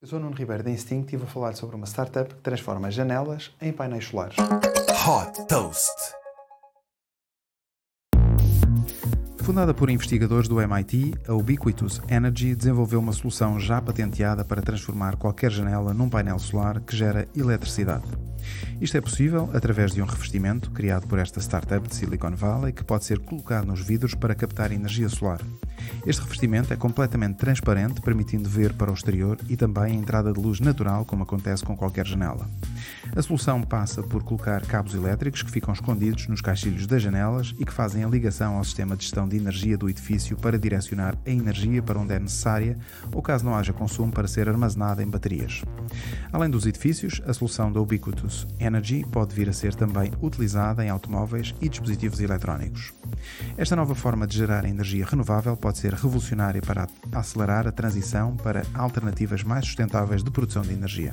Eu sou o Nuno Ribeiro da Instinct e vou falar sobre uma startup que transforma janelas em painéis solares. Hot Toast. Fundada por investigadores do MIT, a Ubiquitous Energy desenvolveu uma solução já patenteada para transformar qualquer janela num painel solar que gera eletricidade. Isto é possível através de um revestimento criado por esta startup de Silicon Valley que pode ser colocado nos vidros para captar energia solar. Este revestimento é completamente transparente, permitindo ver para o exterior e também a entrada de luz natural, como acontece com qualquer janela. A solução passa por colocar cabos elétricos que ficam escondidos nos caixilhos das janelas e que fazem a ligação ao sistema de gestão de energia do edifício para direcionar a energia para onde é necessária ou caso não haja consumo para ser armazenada em baterias. Além dos edifícios, a solução da Ubiquitous Energy pode vir a ser também utilizada em automóveis e dispositivos eletrónicos. Esta nova forma de gerar energia renovável pode ser revolucionária para acelerar a transição para alternativas mais sustentáveis de produção de energia.